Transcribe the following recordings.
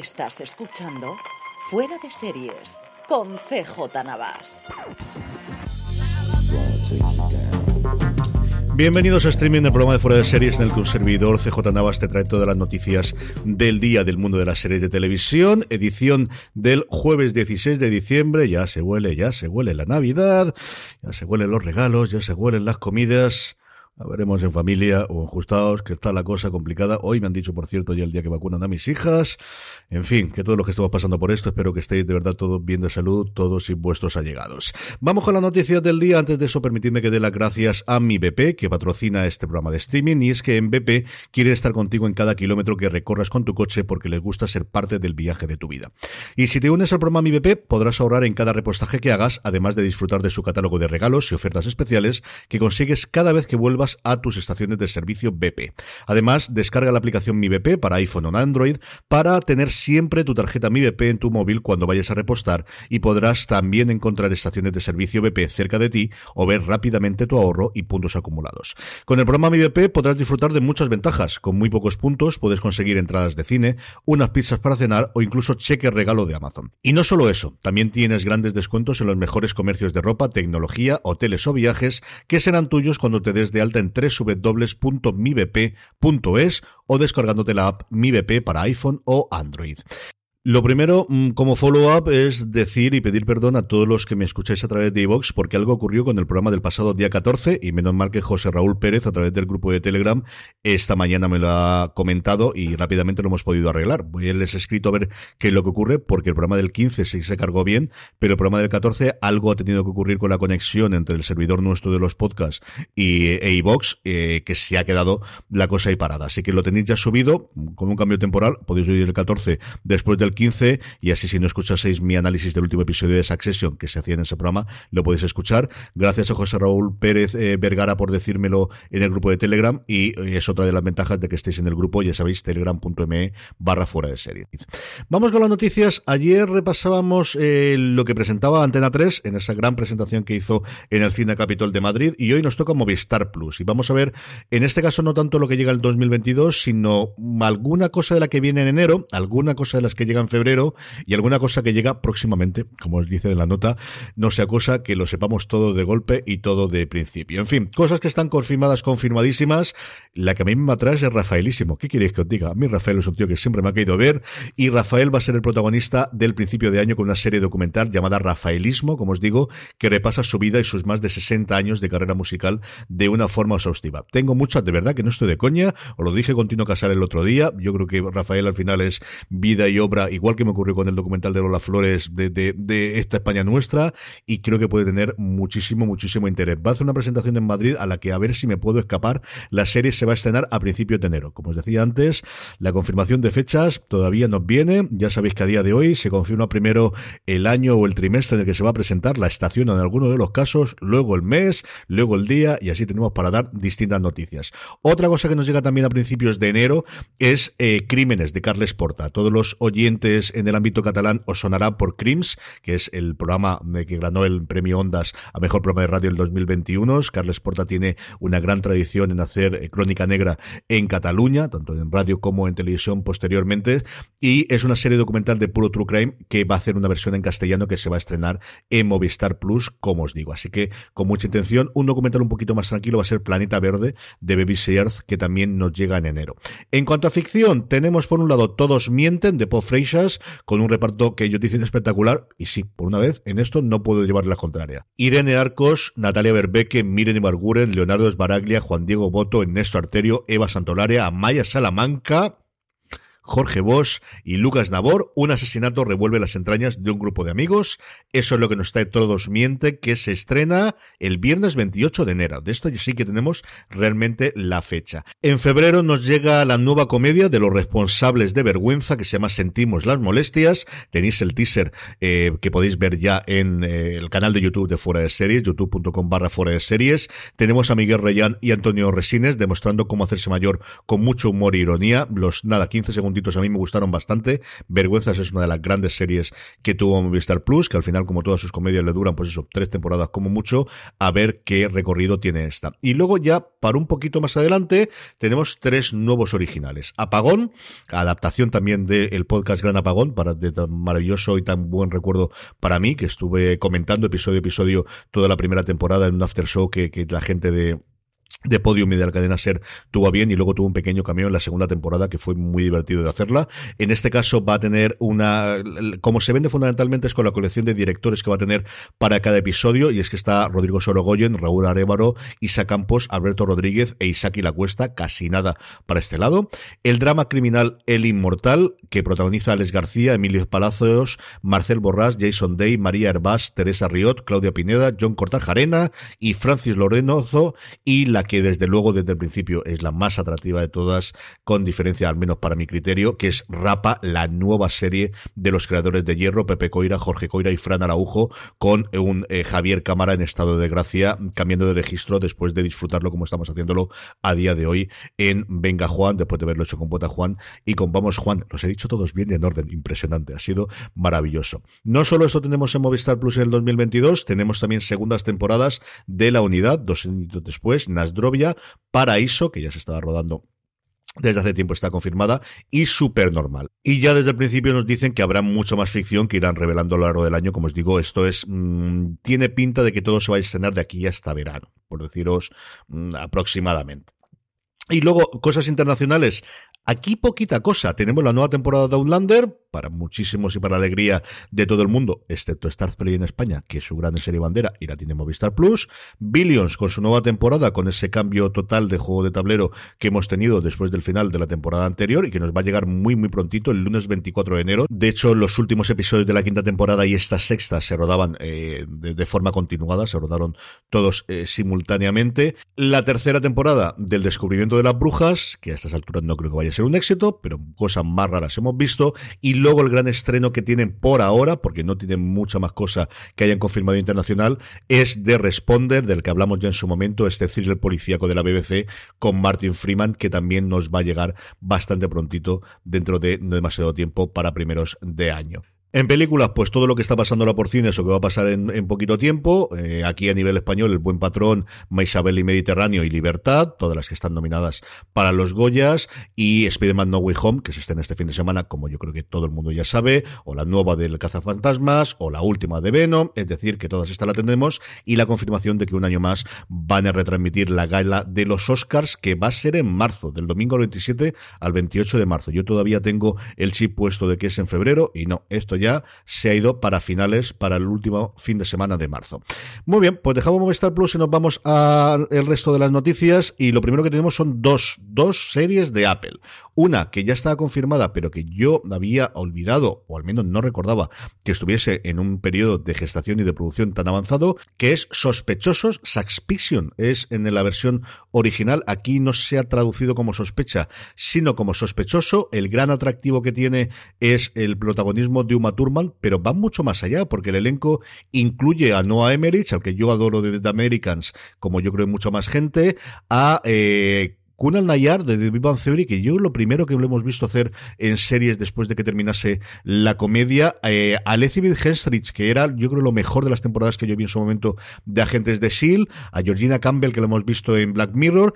Estás escuchando Fuera de Series con CJ Navas. Bienvenidos a streaming del programa de Fuera de Series en el que un servidor CJ Navas te trae todas las noticias del día del mundo de las series de televisión, edición del jueves 16 de diciembre, ya se huele, ya se huele la Navidad, ya se huelen los regalos, ya se huelen las comidas, veremos en familia o ajustados, que está la cosa complicada. Hoy me han dicho, por cierto, ya el día que vacunan a mis hijas. En fin, que todos los que estamos pasando por esto, espero que estéis de verdad todos bien de salud, todos y vuestros allegados. Vamos con las noticias del día. Antes de eso, permitidme que dé las gracias a mi BP, que patrocina este programa de streaming. Y es que en BP quiere estar contigo en cada kilómetro que recorras con tu coche porque les gusta ser parte del viaje de tu vida. Y si te unes al programa Mi BP, podrás ahorrar en cada repostaje que hagas, además de disfrutar de su catálogo de regalos y ofertas especiales que consigues cada vez que vuelvas a tus estaciones de servicio BP. Además, descarga la aplicación Mi BP para iPhone o Android para tener siempre tu tarjeta Mi BP en tu móvil cuando vayas a repostar y podrás también encontrar estaciones de servicio BP cerca de ti o ver rápidamente tu ahorro y puntos acumulados. Con el programa Mi BP podrás disfrutar de muchas ventajas. Con muy pocos puntos puedes conseguir entradas de cine, unas pizzas para cenar o incluso cheque regalo de Amazon. Y no solo eso, también tienes grandes descuentos en los mejores comercios de ropa, tecnología, hoteles o viajes que serán tuyos cuando te des de alta en www.mibp.es o descargándote la app MiBP para iPhone o Android. Lo primero, mm, como follow-up, es decir y pedir perdón a todos los que me escucháis a través de iVox, porque algo ocurrió con el programa del pasado día 14, y menos mal que José Raúl Pérez, a través del grupo de Telegram, esta mañana me lo ha comentado y rápidamente lo hemos podido arreglar. Voy a les he escrito a ver qué es lo que ocurre, porque el programa del 15 sí se cargó bien, pero el programa del 14 algo ha tenido que ocurrir con la conexión entre el servidor nuestro de los podcasts y e eh, que se ha quedado la cosa ahí parada. Así que lo tenéis ya subido, con un cambio temporal, podéis oír el 14 después del 15 y así si no escuchaseis mi análisis del último episodio de Succession que se hacía en ese programa, lo podéis escuchar. Gracias a José Raúl Pérez eh, Vergara por decírmelo en el grupo de Telegram y es otra de las ventajas de que estéis en el grupo, ya sabéis, telegram.me barra fuera de serie. Vamos con las noticias. Ayer repasábamos eh, lo que presentaba Antena 3 en esa gran presentación que hizo en el Cine Capitol de Madrid y hoy nos toca Movistar Plus y vamos a ver, en este caso no tanto lo que llega el 2022, sino alguna cosa de la que viene en enero, alguna cosa de las que llega en febrero y alguna cosa que llega próximamente, como os dice en la nota, no sea cosa que lo sepamos todo de golpe y todo de principio. En fin, cosas que están confirmadas, confirmadísimas. La que a mí me atrae es Rafaelísimo. ¿Qué queréis que os diga? A mí Rafael es un tío que siempre me ha querido ver y Rafael va a ser el protagonista del principio de año con una serie documental llamada Rafaelismo, como os digo, que repasa su vida y sus más de 60 años de carrera musical de una forma exhaustiva. Tengo muchas, de verdad, que no estoy de coña, os lo dije con Tino Casar el otro día, yo creo que Rafael al final es vida y obra igual que me ocurrió con el documental de Lola Flores de, esta España nuestra y creo que puede tener muchísimo, muchísimo interés. Va a hacer una presentación en Madrid a la que a ver si me puedo escapar. La serie se va a estrenar a principios de enero. Como os decía antes, la confirmación de fechas todavía nos viene. Ya sabéis que a día de hoy se confirma primero el año o el trimestre en el que se va a presentar la estación en alguno de los casos, luego el mes, luego el día y así tenemos para dar distintas noticias. Otra cosa que nos llega también a principios de enero es eh, Crímenes de Carles Porta. Todos los oyentes oyentes en el ámbito catalán os sonará por Crims, que es el programa que ganó el premio Ondas a mejor programa de radio del 2021. Carles Porta tiene una gran tradición en hacer crónica negra en Cataluña, tanto en radio como en televisión posteriormente, y es una serie documental de puro true crime que va a hacer una versión en castellano que se va a estrenar en Movistar Plus, como os digo. Así que con mucha intención, un documental un poquito más tranquilo va a ser Planeta Verde de BBC Earth, que también nos llega en enero. En cuanto a ficción, tenemos por un lado Todos mienten de Paul Con un reparto que ellos dicen espectacular, y sí, por una vez, en esto no puedo llevarle la contraria. Irene Arcos, Natalia Berbeque, Miren Ibarguren, Leonardo Esbaraglia, Juan Diego Boto, Ernesto Arterio, Eva Santolaria, Amaya Salamanca, Jorge Bosch y Lucas Nabor, un asesinato revuelve las entrañas de un grupo de amigos. Eso es lo que nos trae Todos Miente, que se estrena el viernes 28 de enero. De esto sí que tenemos realmente la fecha. En febrero nos llega la nueva comedia de los responsables de vergüenza que se llama Sentimos las molestias. Tenéis el teaser eh, que podéis ver ya en eh, el canal de YouTube de Fuera de Series, youtube.com barra Fuera de Series. Tenemos a Miguel Reyán y Antonio Resines demostrando cómo hacerse mayor con mucho humor e ironía. Los, nada, 15 segundos a mí me gustaron bastante. Vergüenzas es una de las grandes series que tuvo Movistar Plus, que al final, como todas sus comedias, le duran, pues eso, tres temporadas como mucho, a ver qué recorrido tiene esta. Y luego ya, para un poquito más adelante, tenemos tres nuevos originales. Apagón, adaptación también del podcast Gran Apagón, para de tan maravilloso y tan buen recuerdo para mí, que estuve comentando episodio a episodio toda la primera temporada en un after show que la gente de de Podium y de cadena Ser tuvo bien y luego tuvo un pequeño cambio en la segunda temporada que fue muy divertido de hacerla. En este caso va a tener una, como se vende fundamentalmente es con la colección de directores que va a tener para cada episodio y es que está Rodrigo Sorogoyen, Raúl Arevaro, Isa Campos, Alberto Rodríguez e Isaki La Cuesta, casi nada para este lado. El drama criminal El Inmortal que protagoniza Alex García, Emilio Palacios, Marcel Borrás, Jason Day, María Herbás, Teresa Riot, Claudia Pineda, John Cortajarena y Francis Lorenozo y la que desde luego desde el principio es la más atractiva de todas, con diferencia al menos para mi criterio, que es Rapa, la nueva serie de los creadores de Hierro, Pepe Coira, Jorge Coira y Fran Araujo, con un eh, Javier Cámara en estado de gracia, cambiando de registro después de disfrutarlo como estamos haciéndolo a día de hoy en Venga Juan, después de haberlo hecho con Bota Juan y con Vamos Juan. Los he dicho todos bien y en orden, impresionante, ha sido maravilloso. No solo esto tenemos en Movistar Plus en el 2022, tenemos también segundas temporadas de La Unidad, dos años después, Nasdrovia, Paraíso, que ya se estaba rodando desde hace tiempo está confirmada y súper normal. Y ya desde el principio nos dicen que habrá mucho más ficción que irán revelando a lo largo del año. Como os digo, esto es mm, tiene pinta de que todo se va a estrenar de aquí hasta verano, por deciros mm, aproximadamente. Y luego, cosas internacionales. Aquí poquita cosa. Tenemos la nueva temporada de Outlander, para muchísimos y para alegría de todo el mundo, excepto Star Play en España, que es su gran serie bandera y la tiene Movistar Plus. Billions con su nueva temporada, con ese cambio total de juego de tablero que hemos tenido después del final de la temporada anterior y que nos va a llegar muy muy prontito, el lunes 24 de enero. De hecho, los últimos episodios de la quinta temporada y esta sexta se rodaban eh, de, forma continuada, se rodaron todos eh, simultáneamente. La tercera temporada del descubrimiento de las brujas, que a estas alturas no creo que vaya a ser un éxito, pero cosas más raras hemos visto. Y luego el gran estreno que tienen por ahora, porque no tienen mucha más cosa que hayan confirmado internacional, es The Responder, del que hablamos ya en su momento, este thriller policíaco de la BBC con Martin Freeman, que también nos va a llegar bastante prontito dentro de no demasiado tiempo para primeros de año. En películas, pues todo lo que está pasando ahora por cines o que va a pasar en, poquito tiempo. Eh, aquí a nivel español, El Buen Patrón, Maisabel y Mediterráneo y Libertad, todas las que están nominadas para los Goyas. Y Spider-Man No Way Home, que se estén este fin de semana, como yo creo que todo el mundo ya sabe. O la nueva del Cazafantasmas, o la última de Venom. Es decir, que todas estas la tendremos. Y la confirmación de que un año más van a retransmitir la gala de los Oscars, que va a ser en marzo, del domingo 27 al 28 de marzo. Yo todavía tengo el chip puesto de que es en febrero, y no, esto ya se ha ido para finales, para el último fin de semana de marzo. Muy bien, pues dejamos Movistar Plus y nos vamos al resto de las noticias. Y lo primero que tenemos son dos, dos series de Apple. Una que ya estaba confirmada, pero que yo había olvidado, o al menos no recordaba, que estuviese en un periodo de gestación y de producción tan avanzado, que es Sospechosos Suspicion. Es en la versión original, aquí no se ha traducido como sospecha, sino como sospechoso. El gran atractivo que tiene es el protagonismo de Uma Thurman, pero va mucho más allá, porque el elenco incluye a Noah Emmerich, al que yo adoro de The Americans, como yo creo mucho más gente, a eh, Kunal Nayar de The Big Theory, que yo lo primero que lo hemos visto hacer en series después de que terminase la comedia, eh, a Elizabeth Henstridge, que era yo creo lo mejor de las temporadas que yo vi en su momento de Agentes de S.H.I.E.L.D., a Georgina Campbell, que lo hemos visto en Black Mirror,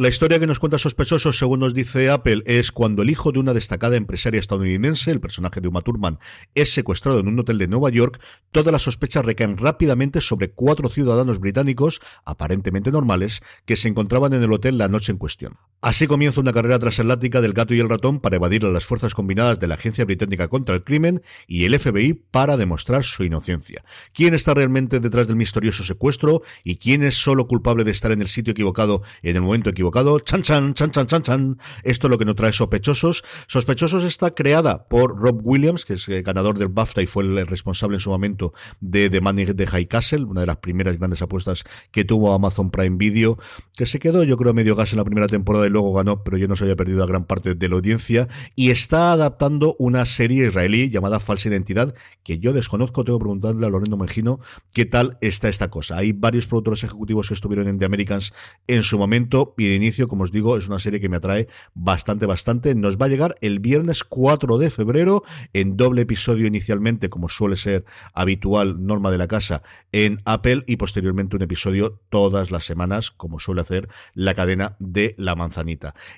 la historia que nos cuenta Sospechosos, según nos dice Apple, es cuando el hijo de una destacada empresaria estadounidense, el personaje de Uma Thurman, es secuestrado en un hotel de Nueva York, todas las sospechas recaen rápidamente sobre cuatro ciudadanos británicos, aparentemente normales, que se encontraban en el hotel la noche en cuestión. Así comienza una carrera transatlántica del gato y el ratón para evadir a las fuerzas combinadas de la Agencia Británica contra el Crimen y el FBI para demostrar su inocencia. ¿Quién está realmente detrás del misterioso secuestro y quién es solo culpable de estar en el sitio equivocado en el momento equivocado? Chan, chan, chan, chan, chan, chan. Esto es lo que nos trae Sospechosos. Sospechosos está creada por Rob Williams, que es el ganador del BAFTA y fue el responsable en su momento de The Money de High Castle, una de las primeras grandes apuestas que tuvo Amazon Prime Video, que se quedó, yo creo, medio gas en la primera temporada luego ganó, pero yo no se había perdido a gran parte de la audiencia. Y está adaptando una serie israelí llamada Falsa Identidad, que yo desconozco, tengo que preguntarle a Lorenzo Mengino qué tal está esta cosa. Hay varios productores ejecutivos que estuvieron en The Americans en su momento y de inicio, como os digo, es una serie que me atrae bastante, bastante. Nos va a llegar el viernes 4 de febrero en doble episodio inicialmente, como suele ser habitual, norma de la casa, en Apple y posteriormente un episodio todas las semanas, como suele hacer la cadena de la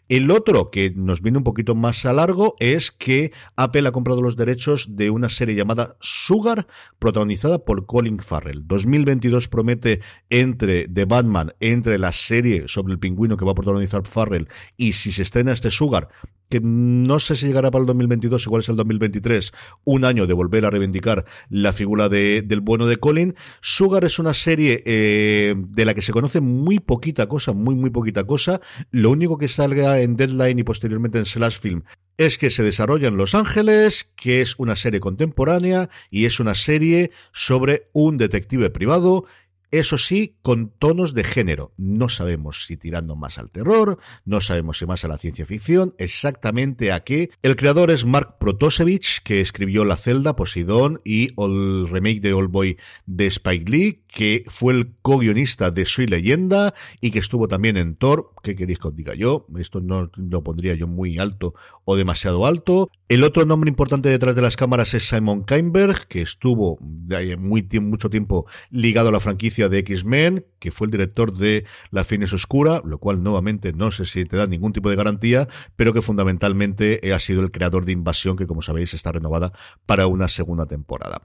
El otro que nos viene un poquito más a largo es que Apple ha comprado los derechos de una serie llamada Sugar, protagonizada por Colin Farrell. 2022 promete entre The Batman, entre la serie sobre el pingüino que va a protagonizar Farrell y si se estrena este Sugar, que no sé si llegará para el 2022, igual es el 2023, un año de volver a reivindicar la figura de, del bueno de Colin. Sugar es una serie eh, de la que se conoce muy poquita cosa, muy, muy poquita cosa. Lo único que salga en Deadline y posteriormente en Slash Film es que se desarrolla en Los Ángeles, que es una serie contemporánea y es una serie sobre un detective privado eso sí, con tonos de género. No sabemos si tirando más al terror, no sabemos si más a la ciencia ficción, exactamente a qué. El creador es Mark Protosevich, que escribió La Celda, Poseidón y el remake de Old Boy de Spike Lee, que fue el co-guionista de Soy Leyenda y que estuvo también en Thor. ¿Qué queréis que os diga yo? Esto no lo pondría yo muy alto o demasiado alto. El otro nombre importante detrás de las cámaras es Simon Kainberg, que estuvo muy, mucho tiempo ligado a la franquicia de X-Men, que fue el director de La Fines Oscura, lo cual nuevamente no sé si te da ningún tipo de garantía, pero que fundamentalmente ha sido el creador de Invasión, que como sabéis está renovada para una segunda temporada.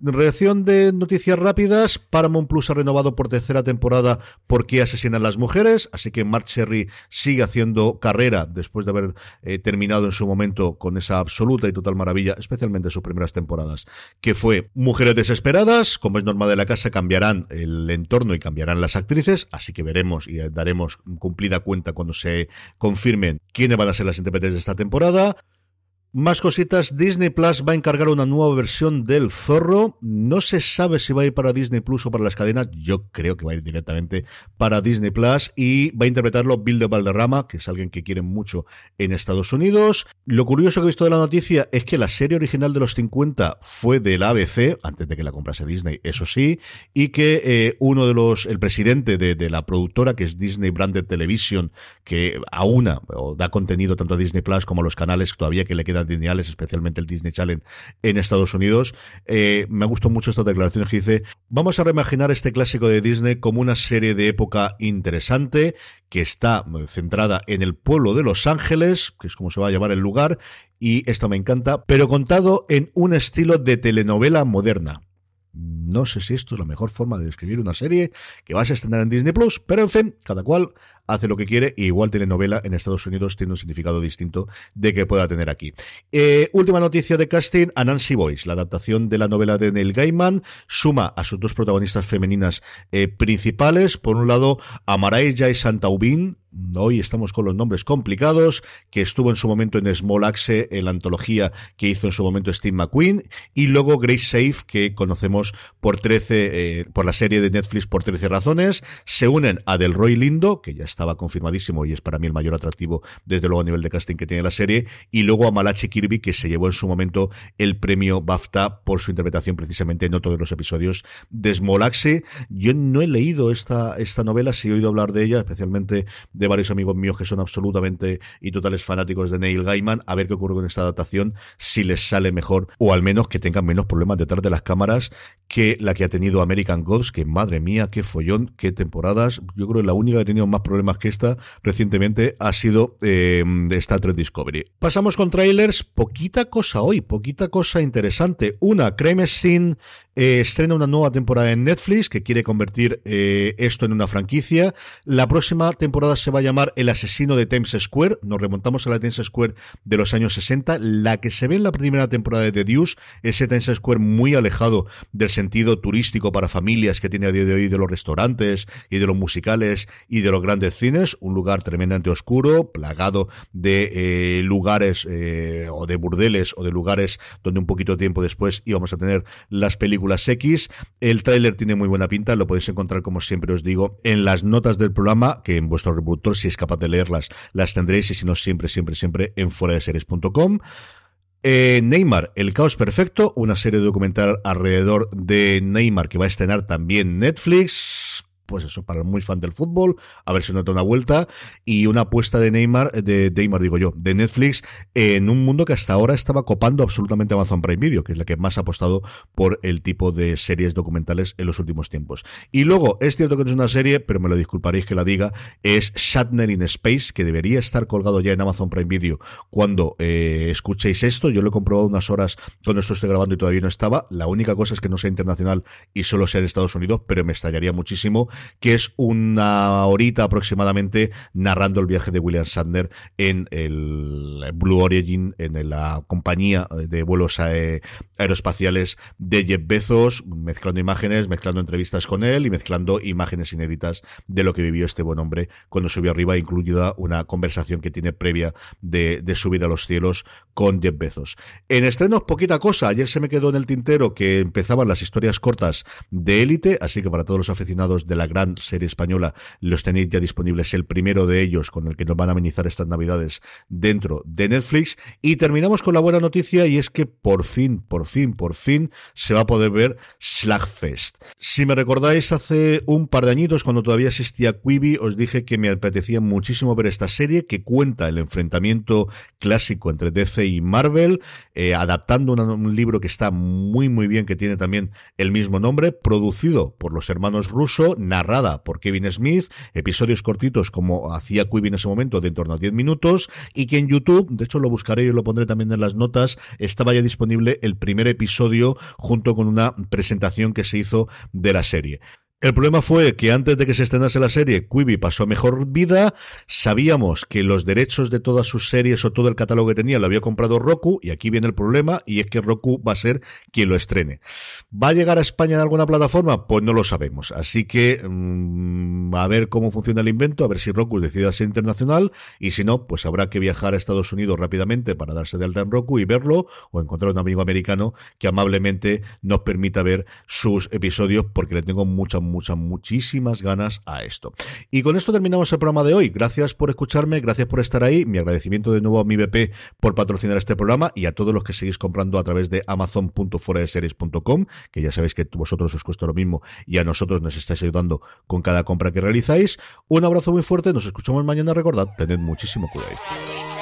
Reacción de noticias rápidas, Paramount Plus ha renovado por tercera temporada por qué asesinan las mujeres, así que Mark Cherry sigue haciendo carrera después de haber eh, terminado en su momento con esa absoluta y total maravilla, especialmente sus primeras temporadas, que fue Mujeres Desesperadas, como es norma de la casa, cambiarán el entorno y cambiarán las actrices, así que veremos y daremos cumplida cuenta cuando se confirmen quiénes van a ser las intérpretes de esta temporada. Más cositas, Disney Plus va a encargar una nueva versión del Zorro. No se sabe si va a ir para Disney Plus o para las cadenas. Yo creo que va a ir directamente para Disney Plus y va a interpretarlo Bill de Valderrama, que es alguien que quieren mucho en Estados Unidos. Lo curioso que he visto de la noticia es que la serie original de los 50 fue del ABC, antes de que la comprase Disney, eso sí, y que eh, uno de los, el presidente de, de, la productora, que es Disney Branded Television, que aúna o da contenido tanto a Disney Plus como a los canales todavía que le quedan lineales, especialmente el Disney Channel en Estados Unidos. Eh, me gustó mucho esta declaración que dice, vamos a reimaginar este clásico de Disney como una serie de época interesante que está centrada en el pueblo de Los Ángeles, que es como se va a llamar el lugar, y esto me encanta, pero contado en un estilo de telenovela moderna. No sé si esto es la mejor forma de describir una serie que vas a estrenar en Disney Plus, pero en fin, cada cual hace lo que quiere y igual telenovela en Estados Unidos tiene un significado distinto de que pueda tener aquí. Eh, última noticia de casting, a Nancy Boyce, la adaptación de la novela de Neil Gaiman, suma a sus dos protagonistas femeninas eh, principales, por un lado a Marailla y Santaubin, hoy estamos con los nombres complicados, que estuvo en su momento en Small Axe, en la antología que hizo en su momento Steve McQueen, y luego Grace Safe, que conocemos por 13, eh, por la serie de Netflix por 13 razones, se unen a Delroy Lindo, que ya está estaba confirmadísimo y es para mí el mayor atractivo desde luego a nivel de casting que tiene la serie. Y luego a Malachi Kirby, que se llevó en su momento el premio BAFTA por su interpretación precisamente en otro de los episodios de Smolaxe. Yo no he leído esta, esta novela, sí he oído hablar de ella, especialmente de varios amigos míos que son absolutamente y totales fanáticos de Neil Gaiman. A ver qué ocurre con esta adaptación, si les sale mejor o al menos que tengan menos problemas detrás de las cámaras que la que ha tenido American Gods, que madre mía, qué follón, qué temporadas. Yo creo que la única que ha tenido más problemas que esta recientemente ha sido eh, Star Trek Discovery. Pasamos con trailers, poquita cosa hoy, poquita cosa interesante. Una, Crime Scene eh, estrena una nueva temporada en Netflix que quiere convertir eh, esto en una franquicia. La próxima temporada se va a llamar El asesino de Times Square. Nos remontamos a la Times Square de los años 60. La que se ve en la primera temporada de The Deuce, ese Times Square muy alejado del sentido turístico para familias que tiene a día de hoy de los restaurantes y de los musicales y de los grandes cines. Un lugar tremendamente oscuro, plagado de eh, lugares o de burdeles o de lugares donde un poquito tiempo después íbamos a tener las películas X. El tráiler tiene muy buena pinta, lo podéis encontrar como siempre os digo en las notas del programa, que en vuestro reproductor si es capaz de leerlas las tendréis y si no siempre, siempre, siempre en fuera de series.com. Eh, Neymar, El Caos Perfecto, una serie documental alrededor de Neymar que va a estrenar también Netflix pues eso, para el muy fan del fútbol, a ver si nota una vuelta, y una apuesta de Neymar, de Neymar digo yo, de Netflix, en un mundo que hasta ahora estaba copando absolutamente Amazon Prime Video, que es la que más ha apostado por el tipo de series documentales en los últimos tiempos. Y luego, es cierto que no es una serie, pero me lo disculparéis que la diga, es Shatner in Space, que debería estar colgado ya en Amazon Prime Video cuando eh, escuchéis esto. Yo lo he comprobado unas horas cuando esto estoy grabando y todavía no estaba. La única cosa es que no sea internacional y solo sea en Estados Unidos, pero me extrañaría muchísimo que es una horita aproximadamente narrando el viaje de William Shatner en el Blue Origin, en la compañía de vuelos aeroespaciales de Jeff Bezos, mezclando imágenes, mezclando entrevistas con él y mezclando imágenes inéditas de lo que vivió este buen hombre cuando subió arriba, incluida una conversación que tiene previa de, de subir a los cielos con Jeff Bezos. En estrenos, poquita cosa. Ayer se me quedó en el tintero que empezaban las historias cortas de élite, así que para todos los aficionados de la gran serie española los tenéis ya disponibles. El primero de ellos con el que nos van a amenizar estas navidades dentro de Netflix. Y terminamos con la buena noticia y es que por fin, por fin, por fin se va a poder ver Slagfest. Si me recordáis hace un par de añitos cuando todavía existía Quibi, os dije que me apetecía muchísimo ver esta serie que cuenta el enfrentamiento clásico entre DC y Marvel, eh, adaptando un libro que está muy muy bien, que tiene también el mismo nombre, producido por los hermanos Russo, narrada por Kevin Smith, episodios cortitos como hacía Quibi en ese momento, de en torno a 10 minutos, y que en YouTube, de hecho lo buscaré y lo pondré también en las notas, estaba ya disponible el primer episodio junto con una presentación que se hizo de la serie. El problema fue que antes de que se estrenase la serie, Quibi pasó a mejor vida. Sabíamos que los derechos de todas sus series o todo el catálogo que tenía lo había comprado Roku, y aquí viene el problema, y es que Roku va a ser quien lo estrene. ¿Va a llegar a España en alguna plataforma? Pues no lo sabemos. Así que mmm, a ver cómo funciona el invento, a ver si Roku decide ser internacional, y si no, pues habrá que viajar a Estados Unidos rápidamente para darse de alta en Roku y verlo, o encontrar un amigo americano que amablemente nos permita ver sus episodios, porque le tengo mucha muchas, muchísimas ganas a esto. Y con esto terminamos el programa de hoy. Gracias por escucharme, gracias por estar ahí. Mi agradecimiento de nuevo a mi BP por patrocinar este programa y a todos los que seguís comprando a través de amazon.foradeseries.com, que ya sabéis que vosotros os cuesta lo mismo y a nosotros nos estáis ayudando con cada compra que realizáis. Un abrazo muy fuerte, nos escuchamos mañana. Recordad, tened muchísimo cuidado.